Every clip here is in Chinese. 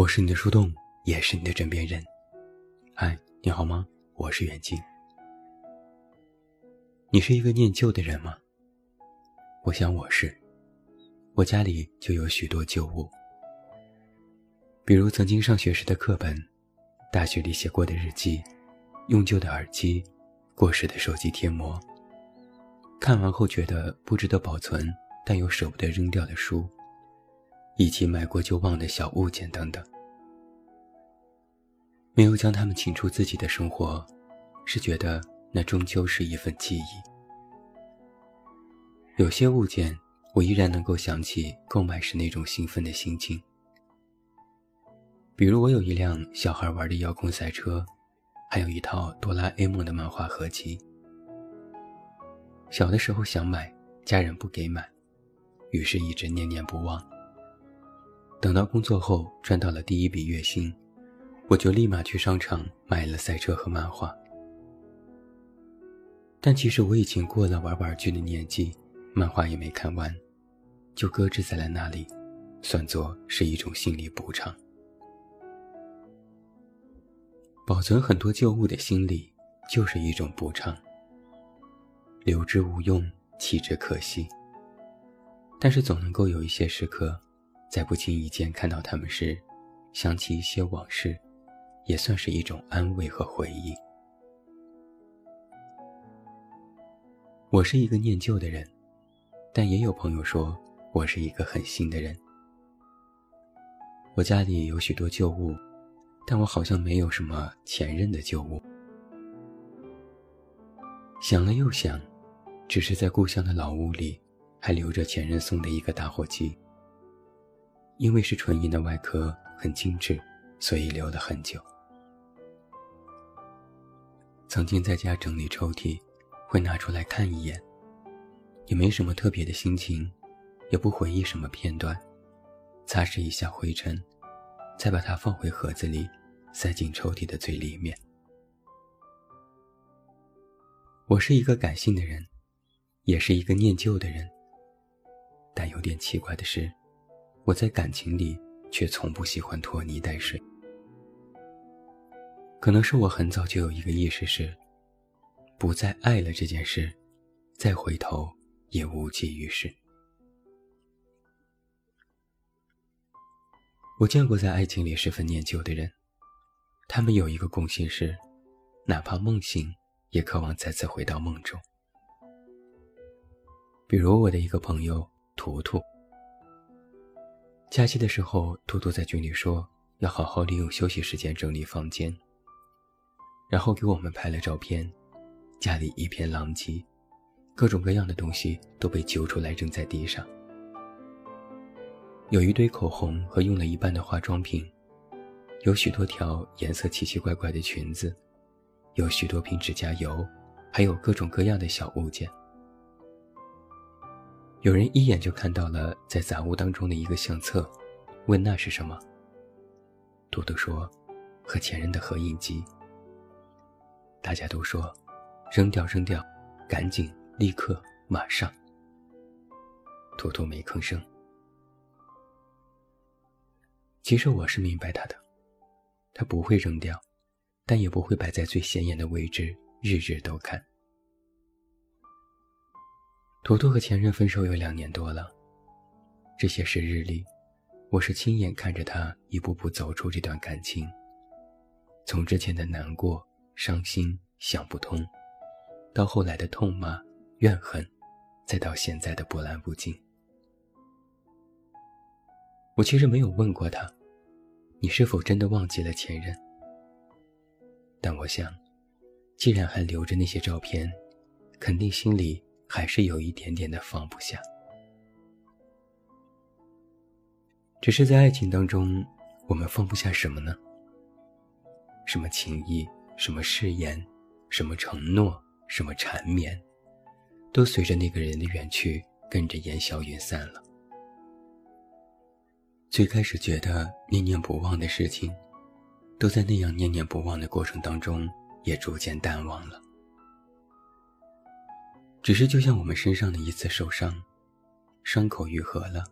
我是你的树洞，也是你的枕边人。嗨，你好吗？我是远近。你是一个念旧的人吗？我想我是。我家里就有许多旧物，比如曾经上学时的课本，大学里写过的日记，用旧的耳机，过时的手机贴膜，看完后觉得不值得保存，但又舍不得扔掉的书。以及买过就忘的小物件等等，没有将它们请出自己的生活，是觉得那终究是一份记忆。有些物件，我依然能够想起购买时那种兴奋的心情。比如，我有一辆小孩玩的遥控赛车，还有一套哆啦 A 梦的漫画合集。小的时候想买，家人不给买，于是一直念念不忘。等到工作后赚到了第一笔月薪，我就立马去商场买了赛车和漫画。但其实我已经过了玩玩具的年纪，漫画也没看完，就搁置在了那里，算作是一种心理补偿。保存很多旧物的心理，就是一种补偿。留之无用，弃之可惜。但是总能够有一些时刻。在不经意间看到他们时，想起一些往事，也算是一种安慰和回忆。我是一个念旧的人，但也有朋友说我是一个很新的人。我家里有许多旧物，但我好像没有什么前任的旧物。想了又想，只是在故乡的老屋里，还留着前任送的一个打火机。因为是纯银的外壳，很精致，所以留了很久。曾经在家整理抽屉，会拿出来看一眼，也没什么特别的心情，也不回忆什么片段，擦拭一下灰尘，再把它放回盒子里，塞进抽屉的最里面。我是一个感性的人，也是一个念旧的人，但有点奇怪的是。我在感情里却从不喜欢拖泥带水，可能是我很早就有一个意识是，不再爱了这件事，再回头也无济于事。我见过在爱情里十分念旧的人，他们有一个共性是，哪怕梦醒，也渴望再次回到梦中。比如我的一个朋友图图。假期的时候，兔兔在群里说要好好利用休息时间整理房间，然后给我们拍了照片，家里一片狼藉，各种各样的东西都被揪出来扔在地上，有一堆口红和用了一半的化妆品，有许多条颜色奇奇怪怪的裙子，有许多瓶指甲油，还有各种各样的小物件。有人一眼就看到了在杂物当中的一个相册，问那是什么？图图说：“和前任的合影机。”大家都说：“扔掉，扔掉，赶紧，立刻，马上。”图图没吭声。其实我是明白他的，他不会扔掉，但也不会摆在最显眼的位置，日日都看。图图和前任分手有两年多了，这些时日里，我是亲眼看着他一步步走出这段感情，从之前的难过、伤心、想不通，到后来的痛骂、怨恨，再到现在的波澜不惊。我其实没有问过他，你是否真的忘记了前任？但我想，既然还留着那些照片，肯定心里……还是有一点点的放不下，只是在爱情当中，我们放不下什么呢？什么情谊，什么誓言，什么承诺，什么缠绵，都随着那个人的远去，跟着烟消云散了。最开始觉得念念不忘的事情，都在那样念念不忘的过程当中，也逐渐淡忘了。只是就像我们身上的一次受伤，伤口愈合了，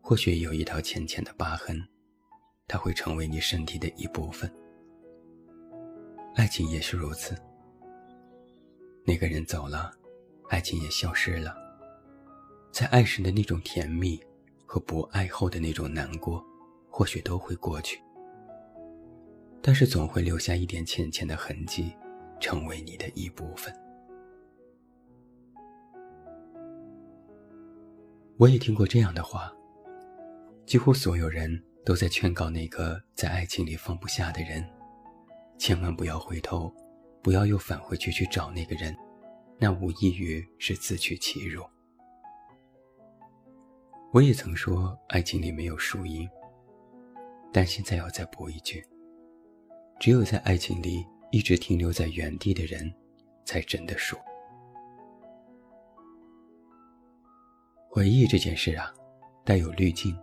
或许有一道浅浅的疤痕，它会成为你身体的一部分。爱情也是如此。那个人走了，爱情也消失了。在爱时的那种甜蜜，和不爱后的那种难过，或许都会过去。但是总会留下一点浅浅的痕迹，成为你的一部分。我也听过这样的话：，几乎所有人都在劝告那个在爱情里放不下的人，千万不要回头，不要又返回去去找那个人，那无异于是自取其辱。我也曾说，爱情里没有输赢，但现在要再补一句：，只有在爱情里一直停留在原地的人，才真的输。回忆这件事啊，带有滤镜。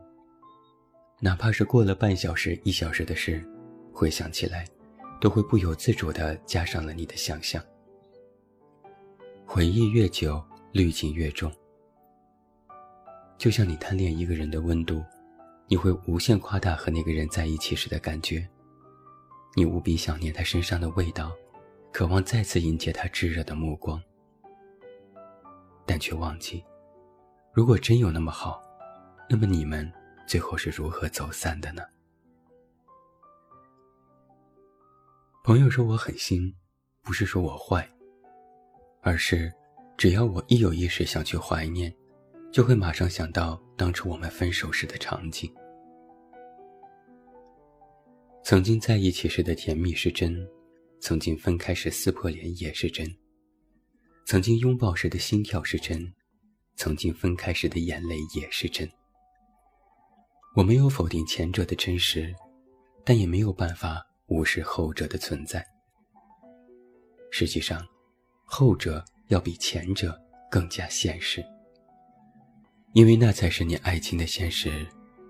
哪怕是过了半小时、一小时的事，回想起来，都会不由自主地加上了你的想象。回忆越久，滤镜越重。就像你贪恋一个人的温度，你会无限夸大和那个人在一起时的感觉。你无比想念他身上的味道，渴望再次迎接他炙热的目光，但却忘记。如果真有那么好，那么你们最后是如何走散的呢？朋友说我狠心，不是说我坏，而是只要我一有意识想去怀念，就会马上想到当初我们分手时的场景。曾经在一起时的甜蜜是真，曾经分开时撕破脸也是真，曾经拥抱时的心跳是真。曾经分开时的眼泪也是真。我没有否定前者的真实，但也没有办法无视后者的存在。实际上，后者要比前者更加现实，因为那才是你爱情的现实。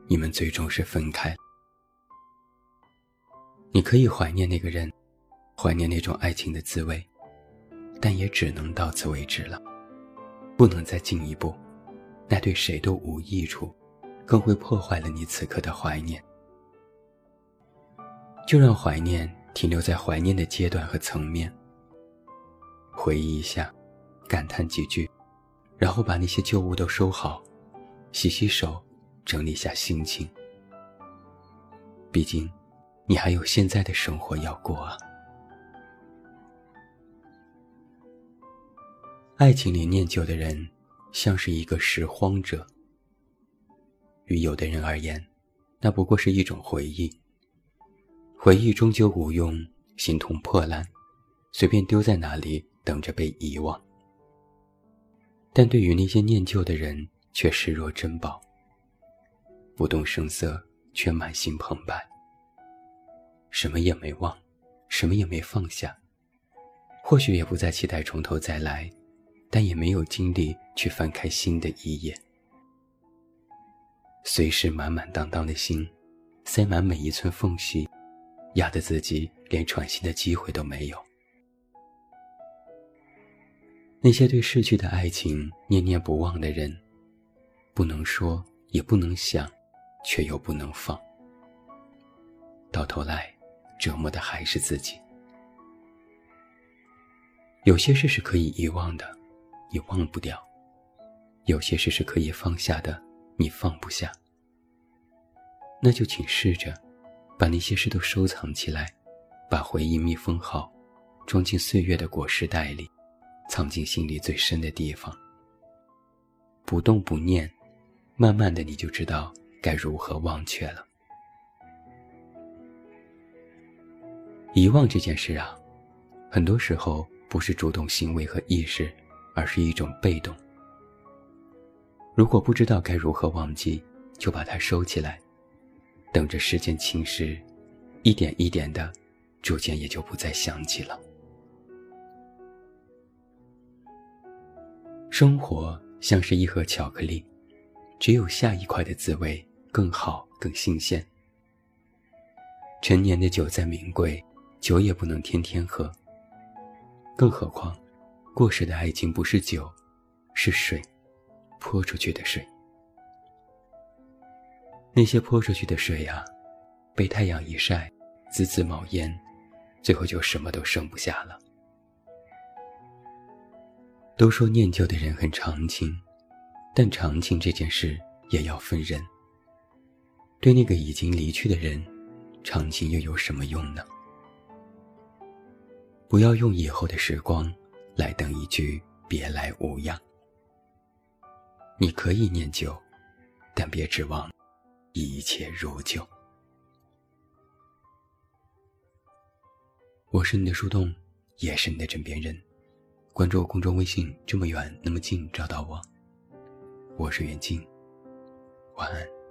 你们最终是分开。你可以怀念那个人，怀念那种爱情的滋味，但也只能到此为止了。不能再进一步，那对谁都无益处，更会破坏了你此刻的怀念。就让怀念停留在怀念的阶段和层面，回忆一下，感叹几句，然后把那些旧物都收好，洗洗手，整理下心情。毕竟，你还有现在的生活要过啊。爱情里念旧的人，像是一个拾荒者。于有的人而言，那不过是一种回忆。回忆终究无用，形同破烂，随便丢在哪里，等着被遗忘。但对于那些念旧的人，却视若珍宝，不动声色，却满心澎湃。什么也没忘，什么也没放下，或许也不再期待从头再来。但也没有精力去翻开新的一页，随时满满当当的心，塞满每一寸缝隙，压得自己连喘息的机会都没有。那些对逝去的爱情念念不忘的人，不能说，也不能想，却又不能放，到头来，折磨的还是自己。有些事是可以遗忘的。你忘不掉，有些事是可以放下的，你放不下。那就请试着，把那些事都收藏起来，把回忆密封好，装进岁月的果实袋里，藏进心里最深的地方。不动不念，慢慢的你就知道该如何忘却了。遗忘这件事啊，很多时候不是主动行为和意识。而是一种被动。如果不知道该如何忘记，就把它收起来，等着时间侵蚀，一点一点的，逐渐也就不再想起了。生活像是一盒巧克力，只有下一块的滋味更好、更新鲜。陈年的酒再名贵，酒也不能天天喝，更何况。过时的爱情不是酒，是水，泼出去的水。那些泼出去的水呀，被太阳一晒，滋滋冒烟，最后就什么都剩不下了。都说念旧的人很长情，但长情这件事也要分人。对那个已经离去的人，长情又有什么用呢？不要用以后的时光来等一句别来无恙。你可以念旧，但别指望一切如旧。我是你的树洞，也是你的枕边人。关注我公众微信，这么远那么近，找到我。我是袁静，晚安。